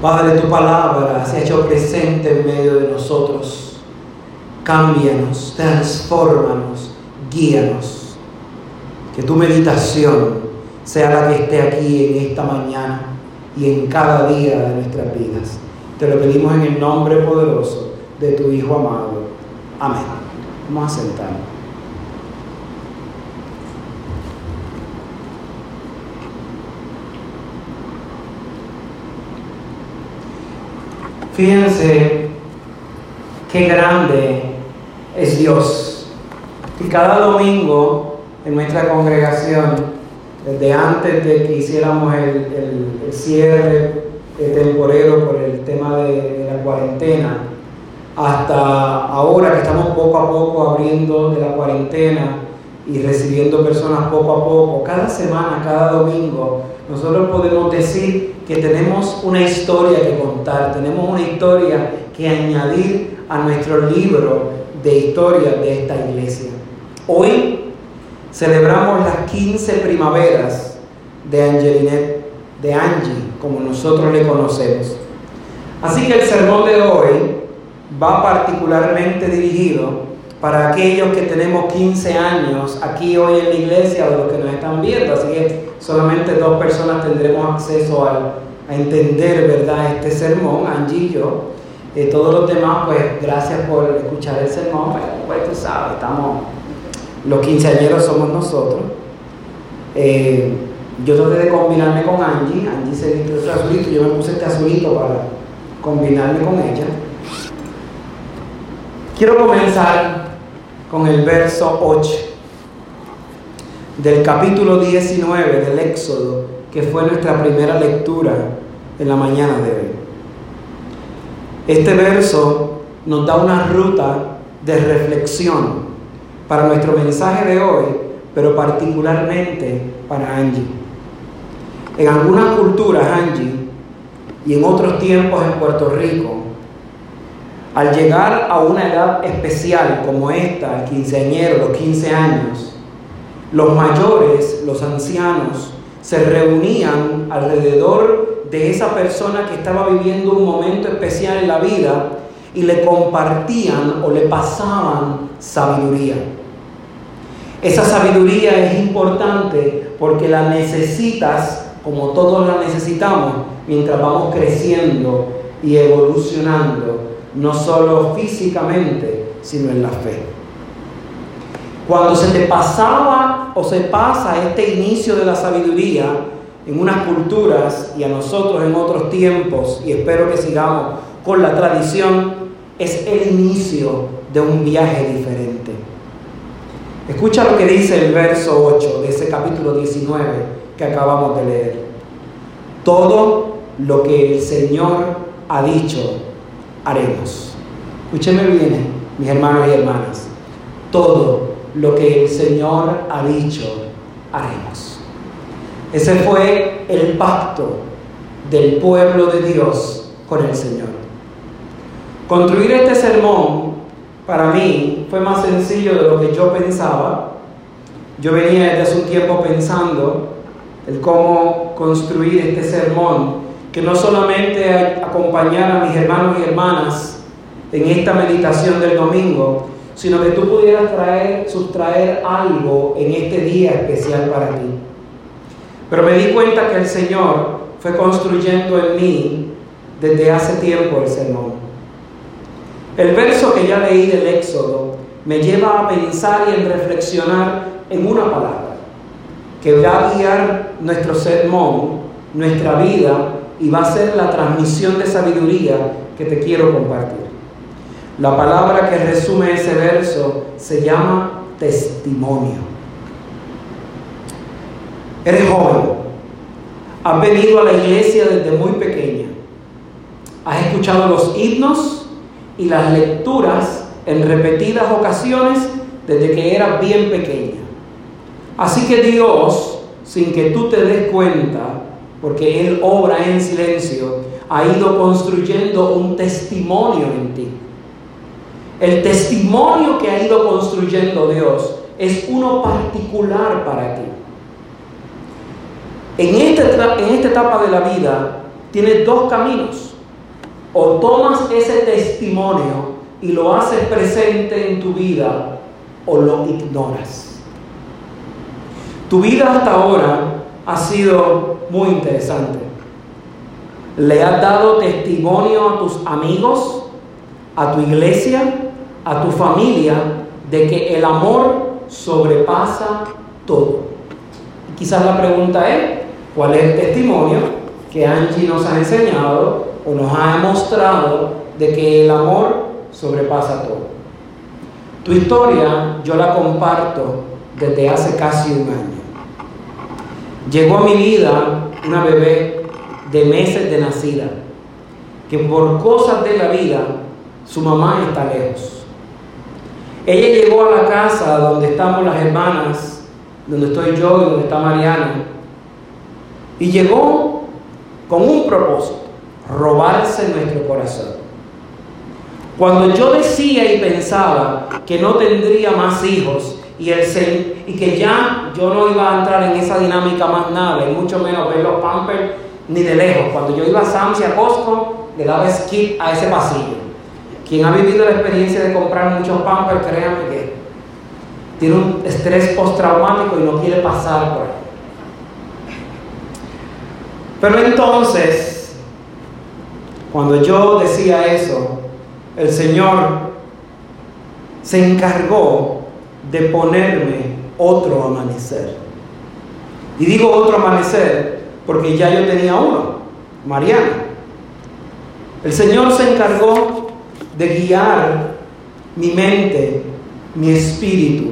Padre, tu palabra se ha hecho presente en medio de nosotros. Cámbianos, transfórmanos, guíanos. Que tu meditación sea la que esté aquí en esta mañana y en cada día de nuestras vidas. Te lo pedimos en el nombre poderoso de tu Hijo amado. Amén. Vamos a sentarnos. Fíjense qué grande es Dios. Y cada domingo en nuestra congregación, desde antes de que hiciéramos el, cierre temporero por el tema de, la cuarentena, hasta ahora que estamos poco a poco abriendo de la cuarentena y recibiendo personas poco a poco, cada semana, cada domingo, nosotros podemos decir que tenemos una historia que contar, tenemos una historia que añadir a nuestro libro de historia de esta iglesia. Hoy celebramos las 15 primaveras de Angelinet, de Angie, como nosotros le conocemos. Así que el sermón de hoy va particularmente dirigido para aquellos que tenemos 15 años aquí hoy en la iglesia o los que nos están viendo. Así que solamente dos personas tendremos acceso a, entender, ¿verdad?, este sermón, Angie y yo. Eh, todos los demás, pues gracias por escuchar el sermón. Pues, pues tú sabes, estamos, los quinceañeros somos nosotros. Eh, yo traté de combinarme con Angie. Angie se vistió este azulito, yo me puse este azulito para combinarme con ella. Quiero comenzar con el verso 8 del capítulo 19 del Éxodo, que fue nuestra primera lectura en la mañana de hoy. Este verso nos da una ruta de reflexión para nuestro mensaje de hoy, pero particularmente para Angie. En algunas culturas, Angie, y en otros tiempos en Puerto Rico, al llegar a una edad especial como esta, el quinceañero, los 15 años, los mayores, los ancianos, se reunían alrededor de esa persona que estaba viviendo un momento especial en la vida y le compartían o le pasaban sabiduría. Esa sabiduría es importante porque la necesitas, como todos la necesitamos, mientras vamos creciendo y evolucionando, no solo físicamente, sino en la fe. Cuando se te pasaba o se pasa este inicio de la sabiduría en unas culturas y a nosotros en otros tiempos, y espero que sigamos con la tradición, es el inicio de un viaje diferente. Escucha lo que dice el verso 8 de ese capítulo 19 que acabamos de leer. Todo lo que el Señor ha dicho, haremos. Escúcheme bien, mis hermanos y hermanas. Todo lo que el Señor ha dicho, haremos. Ese fue el pacto del pueblo de Dios con el Señor. Construir este sermón para mí fue más sencillo de lo que yo pensaba. Yo venía desde hace un tiempo pensando el cómo construir este sermón, que no solamente acompañar a mis hermanos y hermanas en esta meditación del domingo, sino que tú pudieras traer, sustraer algo en este día especial para ti. Pero me di cuenta que el Señor fue construyendo en mí desde hace tiempo el sermón. El verso que ya leí del Éxodo me lleva a pensar y en reflexionar en una palabra que va a guiar nuestro sermón, nuestra vida y va a ser la transmisión de sabiduría que te quiero compartir. La palabra que resume ese verso se llama testimonio. Eres joven, has venido a la iglesia desde muy pequeña, has escuchado los himnos y las lecturas en repetidas ocasiones desde que eras bien pequeña. Así que Dios, sin que tú te des cuenta, porque Él obra en silencio, ha ido construyendo un testimonio en ti. El testimonio que ha ido construyendo Dios es uno particular para ti. En esta, en esta etapa de la vida tienes dos caminos. O tomas ese testimonio y lo haces presente en tu vida o lo ignoras. Tu vida hasta ahora ha sido muy interesante. Le has dado testimonio a tus amigos, a tu iglesia, a tu familia, de que el amor sobrepasa todo. Y quizás la pregunta es, ¿cuál es el testimonio que Angie nos ha enseñado o nos ha demostrado de que el amor sobrepasa todo? Tu historia yo la comparto desde hace casi un año. Llegó a mi vida una bebé de meses de nacida, que por cosas de la vida su mamá está lejos. Ella llegó a la casa donde estamos las hermanas, donde estoy yo y donde está Mariana, y llegó con un propósito, robarse nuestro corazón. Cuando yo decía y pensaba que no tendría más hijos y, el, y que ya yo no iba a entrar en esa dinámica más nada, y mucho menos ver los pampers ni de lejos. Cuando yo iba a Sam's y a Costco, le daba skip a ese pasillo. Quien ha vivido la experiencia de comprar muchos pampers, créanme que tiene un estrés postraumático y no quiere pasar por ahí. Pero entonces, cuando yo decía eso, el Señor se encargó de ponerme otro amanecer. Y digo otro amanecer porque ya yo tenía uno, Mariana. El Señor se encargó de guiar mi mente, mi espíritu.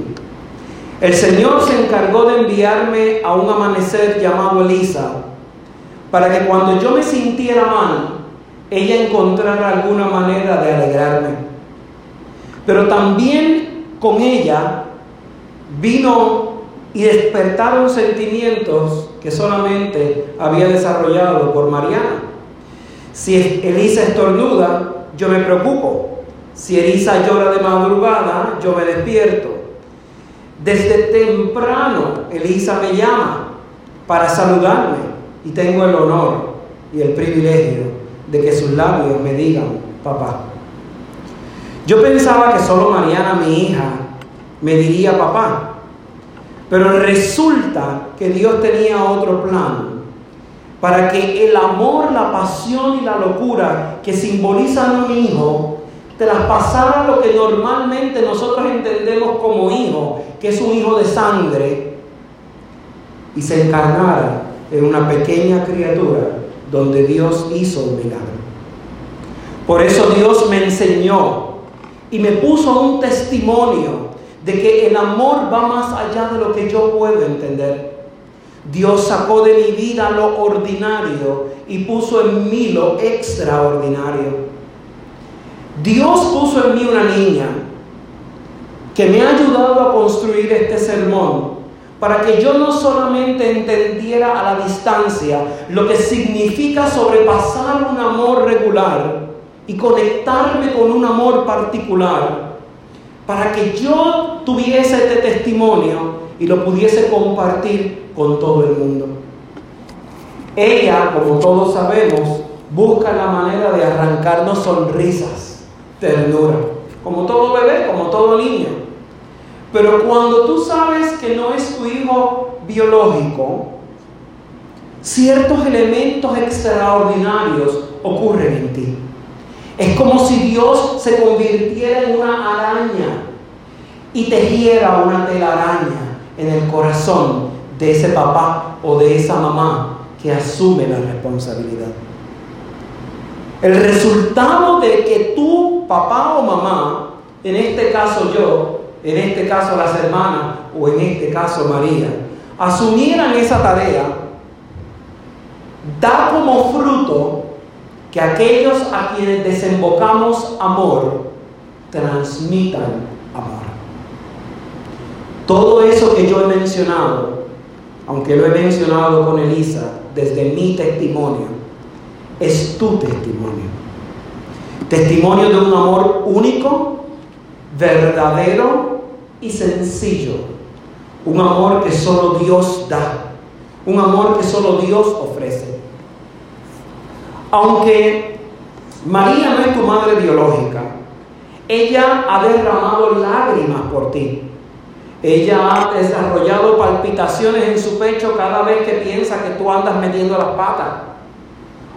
El Señor se encargó de enviarme a un amanecer llamado Elisa, para que cuando yo me sintiera mal, ella encontrara alguna manera de alegrarme. Pero también con ella vino y despertaron sentimientos que solamente había desarrollado por Mariana. Si Elisa estornuda, yo me preocupo. Si Elisa llora de madrugada, yo me despierto. Desde temprano Elisa me llama para saludarme y tengo el honor y el privilegio de que sus labios me digan, papá. Yo pensaba que solo Mariana, mi hija, me diría papá, pero resulta que Dios tenía otro plan para que el amor, la pasión y la locura que simbolizan un hijo traspasara lo que normalmente nosotros entendemos como hijo, que es un hijo de sangre, y se encarnara en una pequeña criatura donde Dios hizo un milagro. Por eso Dios me enseñó y me puso un testimonio de que el amor va más allá de lo que yo puedo entender. Dios sacó de mi vida lo ordinario y puso en mí lo extraordinario. Dios puso en mí una niña que me ha ayudado a construir este sermón para que yo no solamente entendiera a la distancia lo que significa sobrepasar un amor regular y conectarme con un amor particular, para que yo tuviese este testimonio y lo pudiese compartir con todo el mundo. Ella, como todos sabemos, busca la manera de arrancarnos sonrisas, ternura, como todo bebé, como todo niño. Pero cuando tú sabes que no es tu hijo biológico, ciertos elementos extraordinarios ocurren en ti. Es como si Dios se convirtiera en una araña y tejiera una telaraña en el corazón de ese papá o de esa mamá que asume la responsabilidad. El resultado de que tu papá o mamá, en este caso yo, en este caso las hermanas o en este caso María, asumieran esa tarea, da como fruto que aquellos a quienes desembocamos amor transmitan amor. Todo eso que yo he mencionado, aunque lo he mencionado con Elisa desde mi testimonio, es tu testimonio. Testimonio de un amor único, verdadero y sencillo. Un amor que solo Dios da. un amor que solo Dios ofrece. Aunque María no es tu madre biológica, ella ha derramado lágrimas por ti. Ella ha desarrollado palpitaciones en su pecho cada vez que piensa que tú andas metiendo las patas.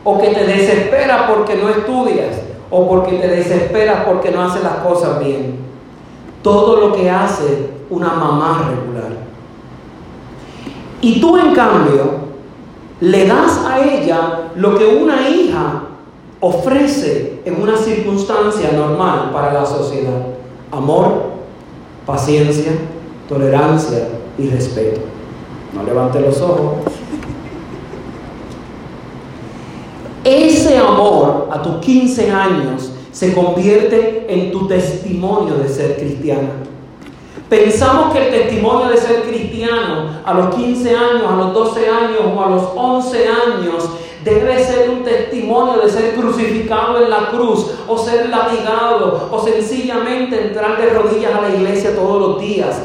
O que te desesperas porque no estudias. O porque te desesperas porque no haces las cosas bien. Todo lo que hace una mamá regular. Y tú en cambio le das a ella lo que una hija ofrece en una circunstancia normal para la sociedad. Amor, paciencia, tolerancia y respeto. No levante los ojos. Ese amor a tus 15 años se convierte en tu testimonio de ser cristiana. Pensamos que el testimonio de ser cristiano a los 15 años, a los 12 años o a los 11 años debe ser un testimonio de ser crucificado en la cruz o ser latigado o sencillamente entrar de rodillas a la iglesia todos los días.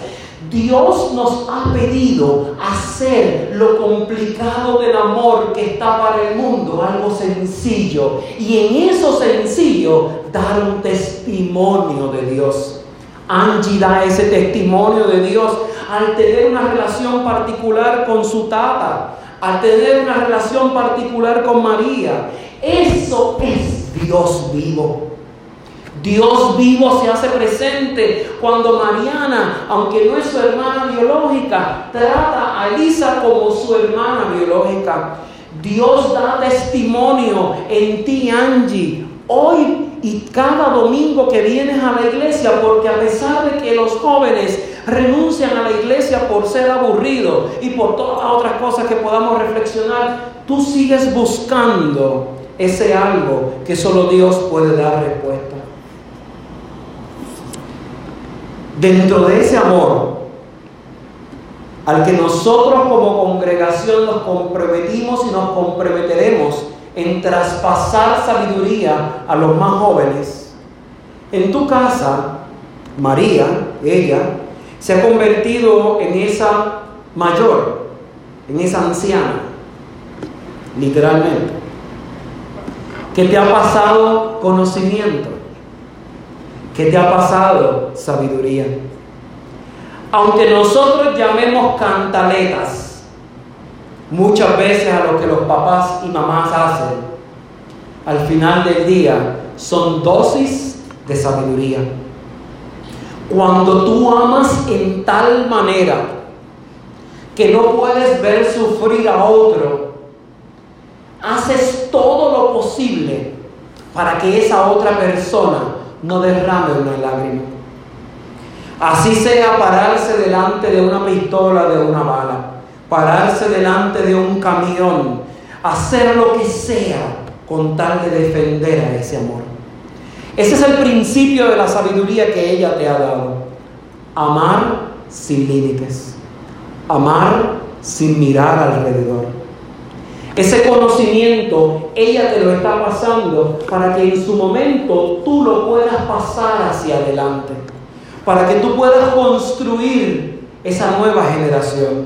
Dios nos ha pedido hacer lo complicado del amor que está para el mundo, algo sencillo. Y en eso sencillo, dar un testimonio de Dios. Angie da ese testimonio de Dios al tener una relación particular con su tata, al tener una relación particular con María. Eso es Dios vivo. Dios vivo se hace presente cuando Mariana, aunque no es su hermana biológica, trata a Elisa como su hermana biológica. Dios da testimonio en ti, Angie, hoy y cada domingo que vienes a la iglesia, porque a pesar de que los jóvenes renuncian a la iglesia por ser aburridos y por todas las otras cosas que podamos reflexionar, tú sigues buscando ese algo que solo Dios puede dar respuesta. Dentro de ese amor al que nosotros como congregación nos comprometimos y nos comprometeremos en traspasar sabiduría a los más jóvenes, en tu casa, María, ella, se ha convertido en esa mayor, en esa anciana, literalmente, que te ha pasado conocimiento ¿Qué te ha pasado? Sabiduría. Aunque nosotros llamemos cantaletas muchas veces a lo que los papás y mamás hacen, al final del día son dosis de sabiduría. Cuando tú amas en tal manera que no puedes ver sufrir a otro, haces todo lo posible para que esa otra persona no derrame una lágrima. Así sea pararse delante de una pistola, de una bala, pararse delante de un camión, hacer lo que sea con tal de defender a ese amor. Ese es el principio de la sabiduría que ella te ha dado. Amar sin límites. Amar sin mirar alrededor. Ese conocimiento ella te lo está pasando para que en su momento tú lo puedas pasar hacia adelante, para que tú puedas construir esa nueva generación.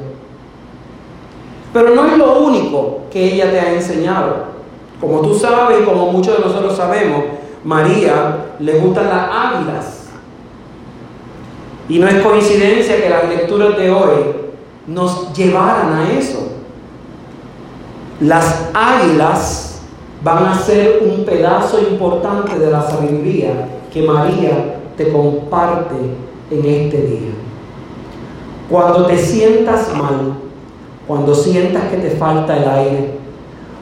Pero no es lo único que ella te ha enseñado. Como tú sabes y como muchos de nosotros sabemos, María le gustan las águilas. Y no es coincidencia que las lecturas de hoy nos llevaran a eso. Las águilas van a ser un pedazo importante de la sabiduría que María te comparte en este día. Cuando te sientas mal, cuando sientas que te falta el aire,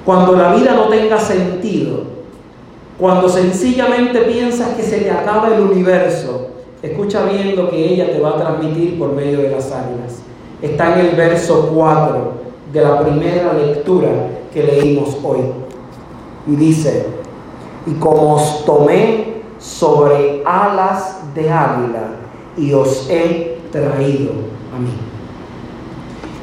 cuando la vida no tenga sentido, cuando sencillamente piensas que se te acaba el universo, escucha bien lo que ella te va a transmitir por medio de las águilas. Está en el verso 4 de la primera lectura que leímos hoy. Y dice, y como os tomé sobre alas de águila y os he traído a mí.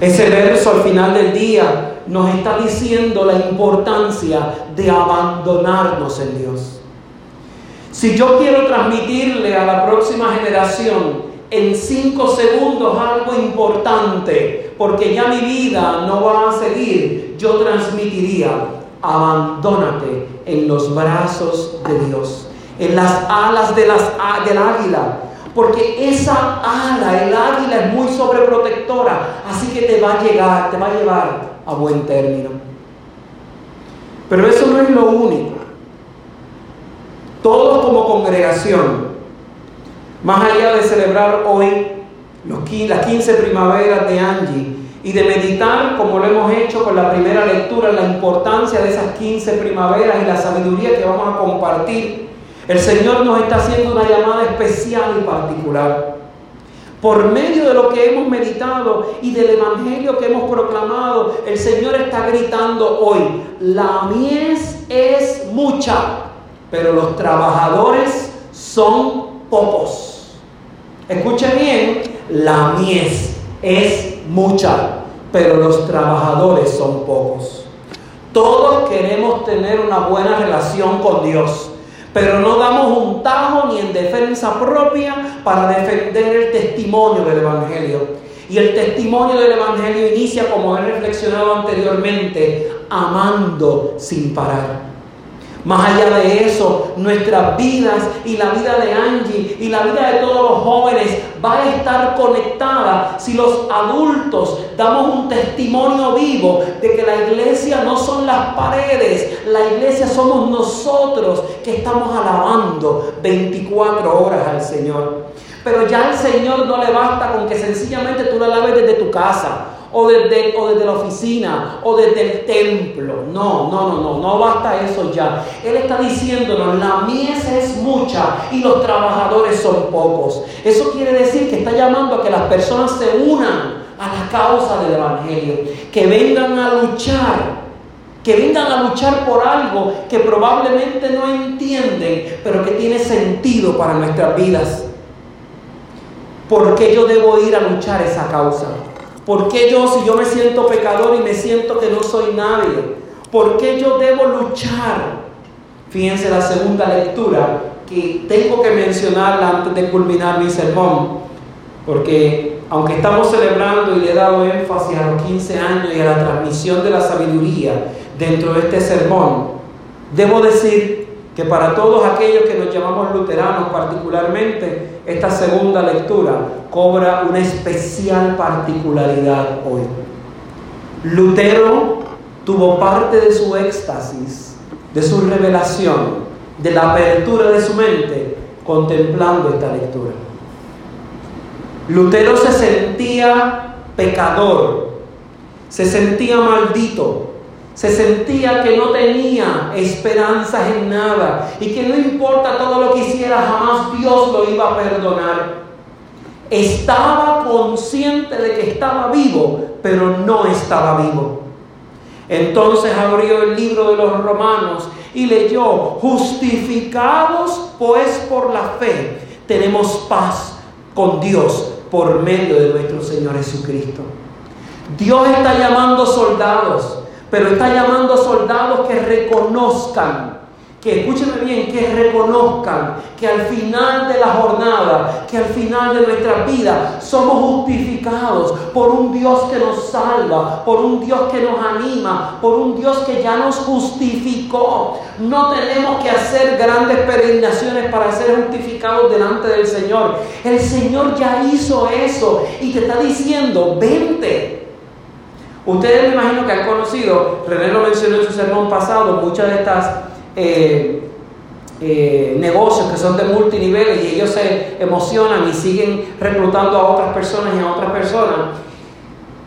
Ese verso al final del día nos está diciendo la importancia de abandonarnos en Dios. Si yo quiero transmitirle a la próxima generación en cinco segundos algo importante porque ya mi vida no va a seguir, yo transmitiría, abandónate en los brazos de Dios, en las alas de las, del águila, porque esa ala, el águila es muy sobreprotectora, así que te va a llegar, te va a llevar a buen término. Pero eso no es lo único. Todos como congregación, más allá de celebrar hoy las 15 primaveras de Angie y de meditar, como lo hemos hecho con la primera lectura, la importancia de esas 15 primaveras y la sabiduría que vamos a compartir, el Señor nos está haciendo una llamada especial y particular. Por medio de lo que hemos meditado y del Evangelio que hemos proclamado, el Señor está gritando hoy, la mies es mucha, pero los trabajadores son pocos. Escuche bien, la mies es mucha, pero los trabajadores son pocos. Todos queremos tener una buena relación con Dios, pero no damos un tajo ni en defensa propia para defender el testimonio del Evangelio. Y el testimonio del Evangelio inicia, como he reflexionado anteriormente, amando sin parar. Más allá de eso, nuestras vidas y la vida de Angie y la vida de todos los jóvenes va a estar conectada si los adultos damos un testimonio vivo de que la iglesia no son las paredes, la iglesia somos nosotros que estamos alabando 24 horas al Señor. Pero ya al Señor no le basta con que sencillamente tú la alabes desde tu casa o desde, o desde la oficina, o desde el templo. No, no, no, no, no basta eso ya. Él está diciéndonos, la mies es mucha y los trabajadores son pocos. Eso quiere decir que está llamando a que las personas se unan a la causa del Evangelio, que vengan a luchar que vengan a luchar por algo que probablemente no entienden, pero que tiene sentido para nuestras vidas. ¿Por qué yo debo ir a luchar esa causa? ¿Por qué yo, si yo me siento pecador y me siento que no soy nadie? ¿Por qué yo debo luchar? Fíjense la segunda lectura que tengo que mencionarla antes de culminar mi sermón, porque aunque estamos celebrando y le he dado énfasis a los 15 años y a la transmisión de la sabiduría dentro de este sermón, debo decir que para todos aquellos que nos llamamos luteranos particularmente, esta segunda lectura cobra una especial particularidad hoy. Lutero tuvo parte de su éxtasis, de su revelación, de la apertura de su mente, contemplando esta lectura. Lutero se sentía pecador, se sentía maldito, se sentía que no tenía esperanzas en nada y que no importa todo lo que hiciera, jamás Dios lo iba a perdonar. Estaba consciente de que estaba vivo, pero no estaba vivo. Entonces abrió el libro de los romanos y leyó, justificados pues por la fe, tenemos paz con Dios por medio de nuestro Señor Jesucristo. Dios está llamando soldados pero está llamando a soldados que reconozcan, que escúchenme bien, que reconozcan que al final de la jornada, que al final de nuestra vida somos justificados por un Dios que nos salva, por un Dios que nos anima, por un Dios que ya nos justificó. No tenemos que hacer grandes peregrinaciones para ser justificados delante del Señor. El Señor ya hizo eso y te está diciendo, vente. Ustedes me imagino que han conocido, René lo mencionó en su sermón pasado, muchas de estas eh, eh, negocios que son de multiniveles y ellos se emocionan y siguen reclutando a otras personas y a otras personas.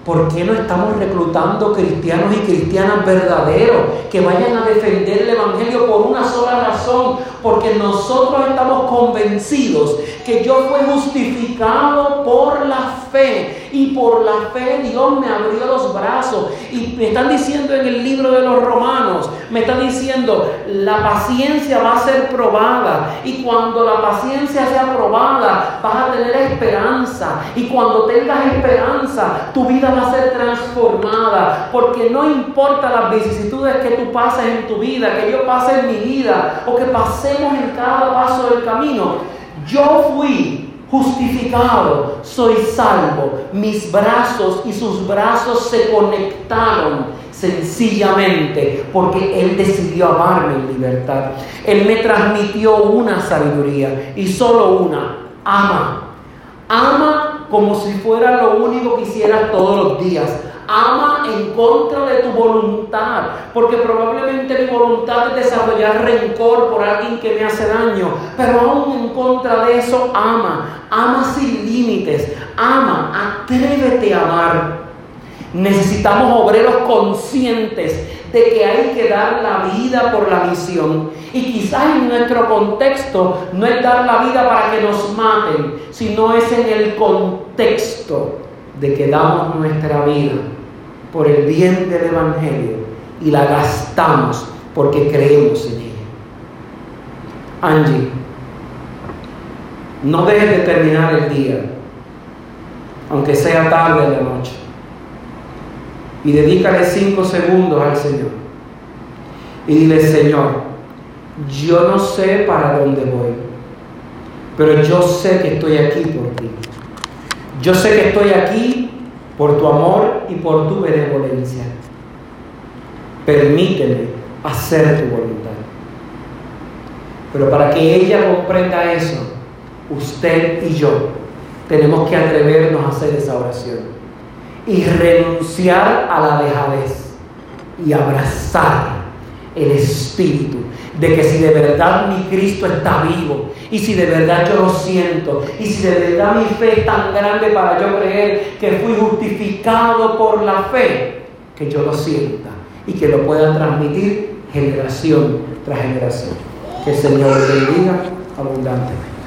¿Por qué no estamos reclutando cristianos y cristianas verdaderos que vayan a defender el Evangelio por una sola razón? Porque nosotros estamos convencidos que yo fui justificado por la fe y por la fe Dios me abrió los brazos. Y me están diciendo en el libro de los romanos, me están diciendo, la paciencia va a ser probada y cuando la paciencia sea probada vas a tener esperanza y cuando tengas esperanza tu vida va a ser transformada porque no importa las vicisitudes que tú pases en tu vida, que yo pase en mi vida o que pasemos en cada paso del camino. Yo fui justificado, soy salvo. Mis brazos y sus brazos se conectaron sencillamente porque Él decidió amarme en libertad. Él me transmitió una sabiduría y solo una. Ama. Ama como si fuera lo único que hicieras todos los días. Ama en contra de tu voluntad, porque probablemente mi voluntad es desarrollar rencor por alguien que me hace daño, pero aún en contra de eso ama, ama sin límites, ama, atrévete a amar. Necesitamos obreros conscientes de que hay que dar la vida por la misión. Y quizás en nuestro contexto no es dar la vida para que nos maten, sino es en el contexto de que damos nuestra vida por el bien del Evangelio y la gastamos porque creemos en ella. Angie, no dejes de terminar el día, aunque sea tarde en la noche, y dedícale cinco segundos al Señor. Y dile, Señor, yo no sé para dónde voy, pero yo sé que estoy aquí por ti. Yo sé que estoy aquí por tu amor y por tu benevolencia. Permíteme hacer tu voluntad. Pero para que ella comprenda eso, usted y yo tenemos que atrevernos a hacer esa oración y renunciar a la dejadez y abrazar el Espíritu de que si de verdad mi Cristo está vivo y si de verdad yo lo siento y si de verdad mi fe es tan grande para yo creer que fui justificado por la fe, que yo lo sienta y que lo pueda transmitir generación tras generación. Que el Señor bendiga abundantemente.